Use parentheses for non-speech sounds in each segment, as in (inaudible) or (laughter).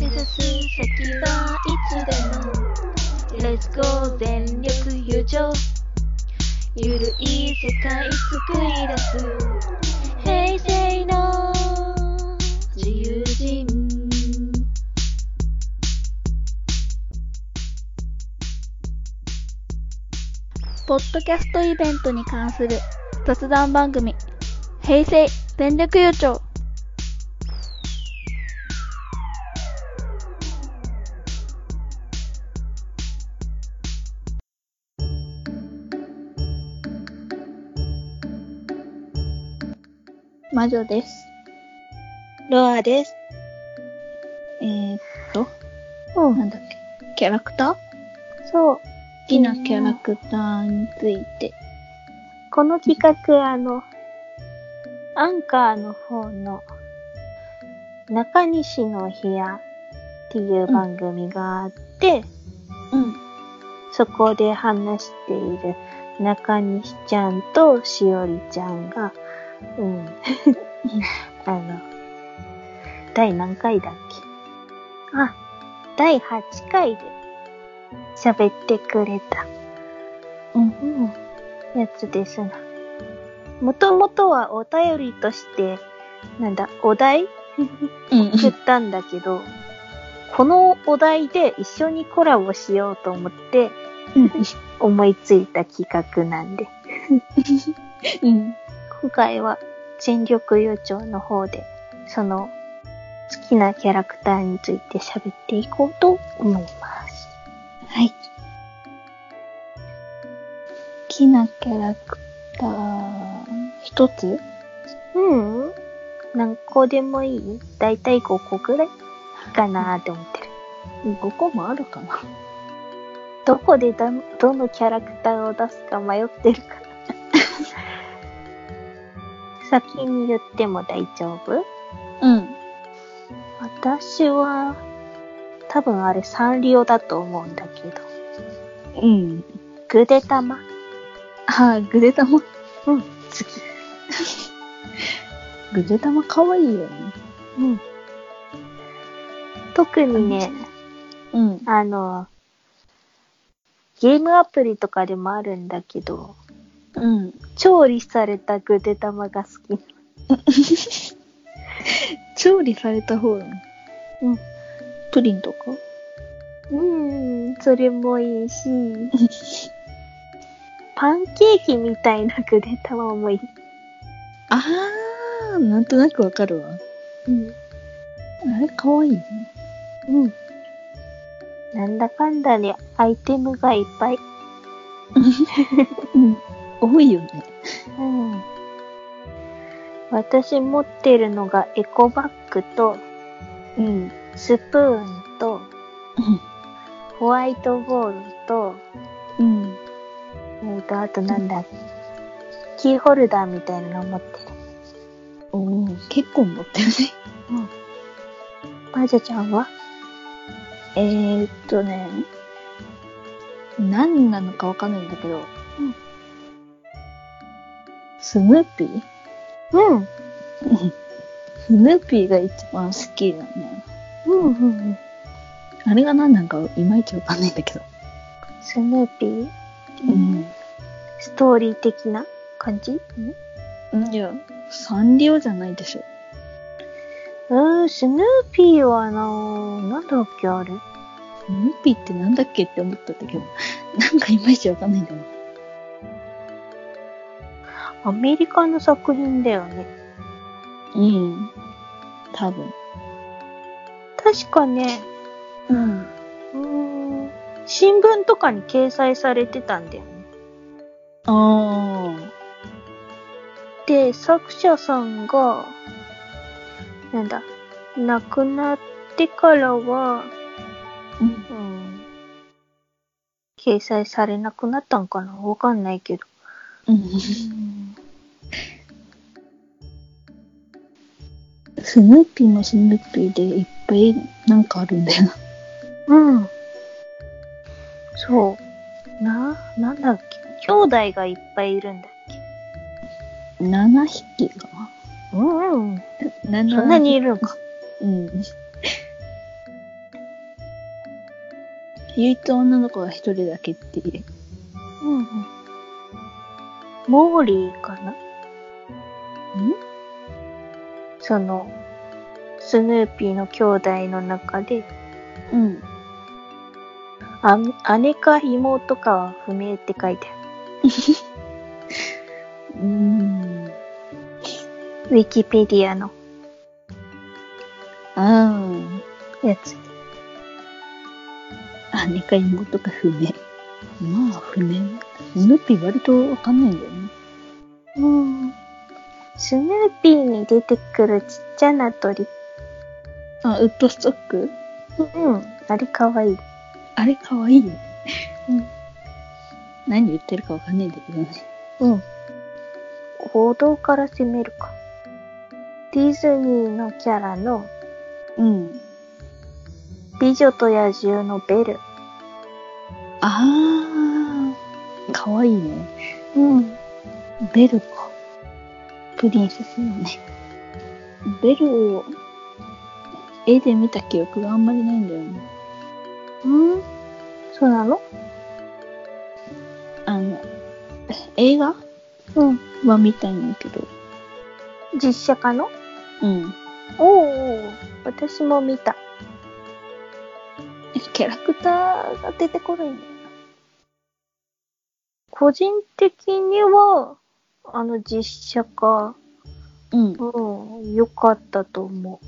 目指す先はいつでも。Let's go 全力友情。ゆるい世界作り出す。平成の自由人。ポッドキャストイベントに関する雑談番組、平成全力優勝。魔女です。ロアですえー、っと、うんなんだっけ、キャラクター？好そうきなキャラクターについて。この企画あのアンカーの方の中西の部屋っていう番組があって、うん。そこで話している中西ちゃんとしおりちゃんが、うん。(laughs) あの、第何回だっけ？あ、第8回で喋ってくれた、うん。うん、やつですな。もともとはお便りとして、なんだ、お題？うん。作ったんだけど、このお題で一緒にコラボしようと思って思いついた企画なんで、うん。今回は全力優勝の方で、その好きなキャラクターについて喋っていこうと思います。はい。好きなキャラクター、一つ？うん何個でもいいだいたい5個くらいかなって思ってる。?5 個もあるかな？どこでだどのキャラクターを出すか迷ってるから。先に言っても大丈夫？うん。私は、多分あれサンリオだと思うんだけど。うん。グデタマはい、グデタマ。うん、好き。グデタマ可愛いよね。うん。特にね、うん。あの、ゲームアプリとかでもあるんだけど、うん。調理されたグデタマが好き。(laughs) 調理された方の？うん。プリンとか？うん、それもいいし、(laughs) パンケーキみたいなグデタマもいい。あー、なんとなくわかるわ。うん。あれ可愛いね。うん。なんだかんだね、アイテムがいっぱい。うん。多いよね。うん。私持ってるのがエコバッグと、うん。スプーンと、ホワイトボールと、うん。えっ、と、あとなんだ、キーホルダーみたいなの持ってる。おー、結構持ってるね。まじちゃんは？えーっとね、何なのかわかんないんだけど、うんスヌーピー？うん。(laughs) スヌーピーが一番好きだね。うんうんうん。あれが何なんかいまいちわかんないんだけど。スヌーピー？うん。ストーリー的な感じ？いや、サンリオじゃないでしょ。うん、スヌーピーはなぁ、なんだっけあれ？スヌーピーってなんだっけって思ったんだけど、(laughs) なんかいまいちわかんないんだよ。アメリカの作品だよね。うん。多分。確かね、うん。うーん、新聞とかに掲載されてたんだよね。あで、作者さんが、なんだ、亡くなってからは、ー。うん。うん、掲載されなくなったんかな？わかんないけど。うん。スヌーピーもスヌーピーでいっぱいなんかあるんだよな。うん。そう。な、なんだっけ？兄弟がいっぱいいるんだっ7匹かけうんうん。な。そんなにいるのか。うん。唯一女の子が一人だけっていう。うんうん。モーリーかな？ん？その、スヌーピーの兄弟の中で、うん。あ姉か妹かは不明って書いてあ (laughs) うーん。る。ウィキペディアのあやつ。あ。姉か妹か不明。まあ、不明。スヌーピー割とわかんないんだよね。うん。スヌーピーに出てくるちっちゃな鳥。あ、ウッドストック？うん。あれかわいい。あれかわいい？よね。うん。何言ってるかわかんないんだけどね。うん。王道から攻めるか。ディズニーのキャラのうん。美女と野獣のベル。あー、かわいいね。うん。ベルか。プリンセスよね。ベルを、絵で見た記憶があんまりないんだよね。うん？そうなの？あの、映画？うん。は見たんやけど。実写化の？うん。おうおう私も見た。キャラクターが出てこないんだよ個人的には、あの実写化、な。うん。うん、良かったと思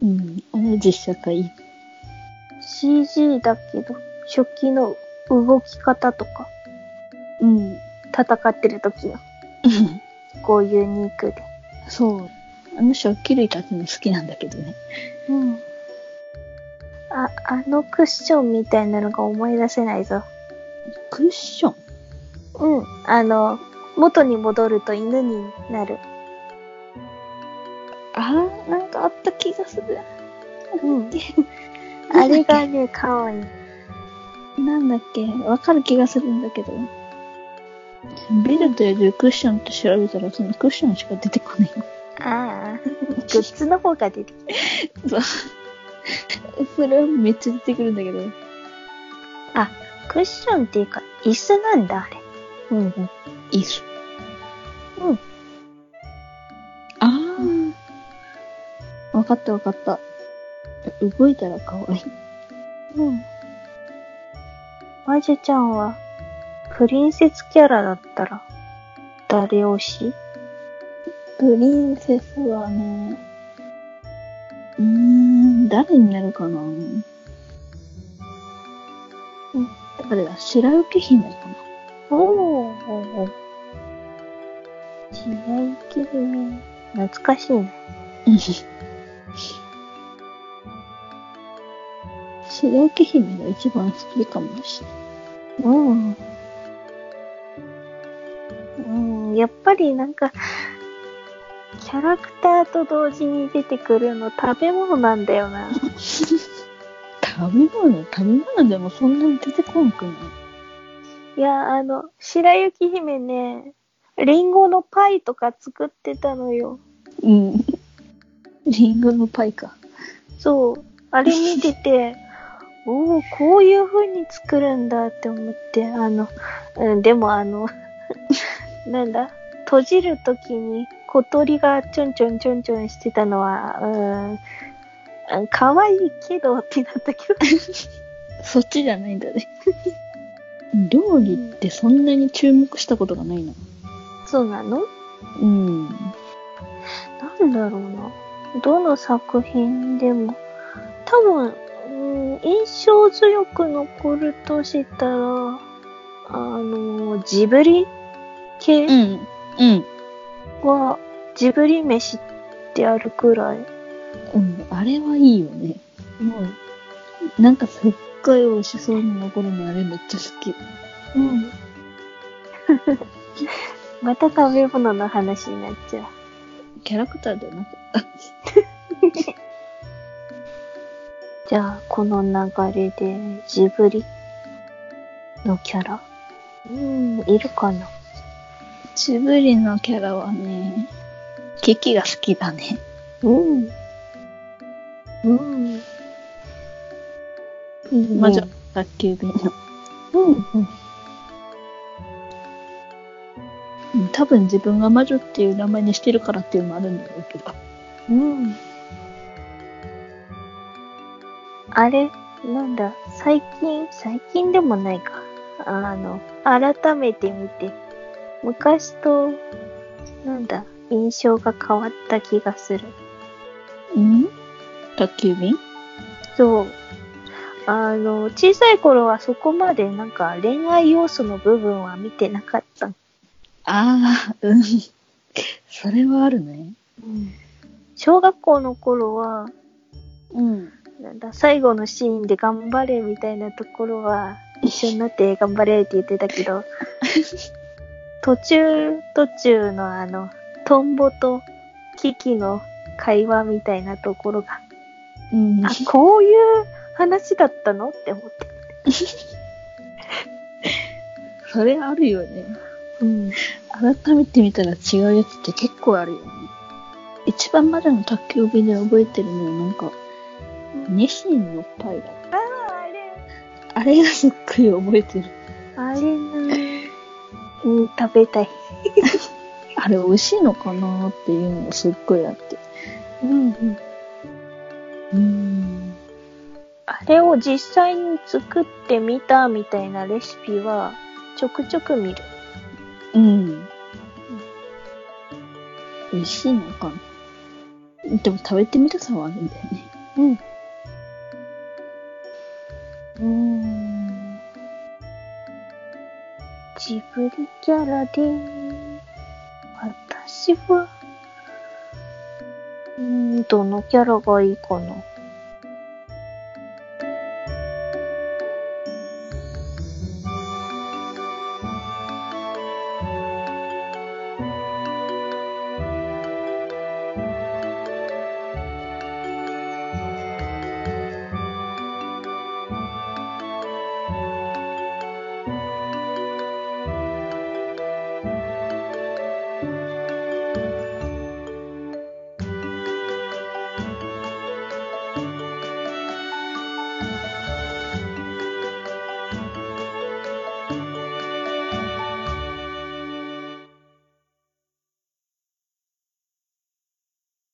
う。うん。あの実写化いい。CG だけど、初期の動き方とか、うん。戦ってる時の、こうユニークで。そう。あの食器類立つの好きなんだけどね。うん。あ、あのクッションみたいなのが思い出せないぞ。クッション？うん。あの、元に戻ると犬になる。あー、なんかあった気がする。うん。(laughs) あれがね、かわいい。なんだっけ？わかる気がするんだけど。ベルというクッションって調べたらそのクッションしか出てこない。ああ、グッズの方が出てきた。そう。それはめっちゃ出てくるんだけど。あ、クッションっていうか、椅子なんだ、あれ。うんうん。椅子。うん。ああ。わかったわかった。動いたら可愛い。うん。まじちゃんは、プリンセスキャラだったら、誰推し？プリンセスはね、うーん、誰になるかな？うん。誰だ？白雪姫かな？おー。白雪姫。懐かしいね。(laughs) 白雪姫が一番好きかもしれない。うん。うん、やっぱりなんか、キャラクターと同時に出てくるの食べ物なんだよな。(laughs) 食べ物？食べ物でもそんなに出てこんくない？いや、あの、白雪姫ね、リンゴのパイとか作ってたのよ。うん。リンゴのパイか。そう。あれ見てて、(laughs) おお、こういう風に作るんだって思って、あの、うん、でもあの、(laughs) なんだ、閉じるときに小鳥がちょんちょんちょんちょんしてたのは、うん、あ可愛いけどってなったけど。(laughs) そっちじゃないんだね。料理ってそんなに注目したことがないな。そうなの？うん。なんだろうな。どの作品でも、多分、うん、印象強く残るとしたら、あの、ジブリ系うん。うん。は、ジブリ飯ってあるくらい。うん。あれはいいよね。うん。なんかすっごい美味しそうに残るのあれめっちゃ好き。うん。(laughs) また食べ物の話になっちゃう。キャラクターではなかった。じゃあ、この流れで、ジブリのキャラうん、いるかな？ジブリのキャラはね、キキが好きだね。うん。うん。いいね魔女、宅急便の。うんうん。多分自分が魔女っていう名前にしてるからっていうのもあるんだろうけど。うん。あれ、なんだ、最近、最近でもないか。あの、改めて見て、昔と、なんだ、印象が変わった気がする。うん？宅急便？そう。あの、小さい頃はそこまでなんか恋愛要素の部分は見てなかった。ああ、うん。それはあるね。小学校の頃は、うん。なんだ、最後のシーンで頑張れみたいなところは、一緒になって頑張れって言ってたけど、(laughs) 途中、途中のあの、トンボとキキの会話みたいなところが、うんあ、こういう話だったのって思って。(laughs) それあるよね。うん。改めて見たら違うやつって結構あるよね。一番までの宅急便で覚えてるのはなんか、ニシンのパイだ。ああ、あれ、あれがすっごい覚えてる。あれなうん、食べたい。(laughs) あれ美味しいのかなっていうのがすっごいあって。うんうん。うーん。あれを実際に作ってみたみたいなレシピは、ちょくちょく見る。うん。美味しいのかなでも食べてみたさはあるんだよね。うん。うーん。ジブリキャラで、私は、うーん、どのキャラがいいかな。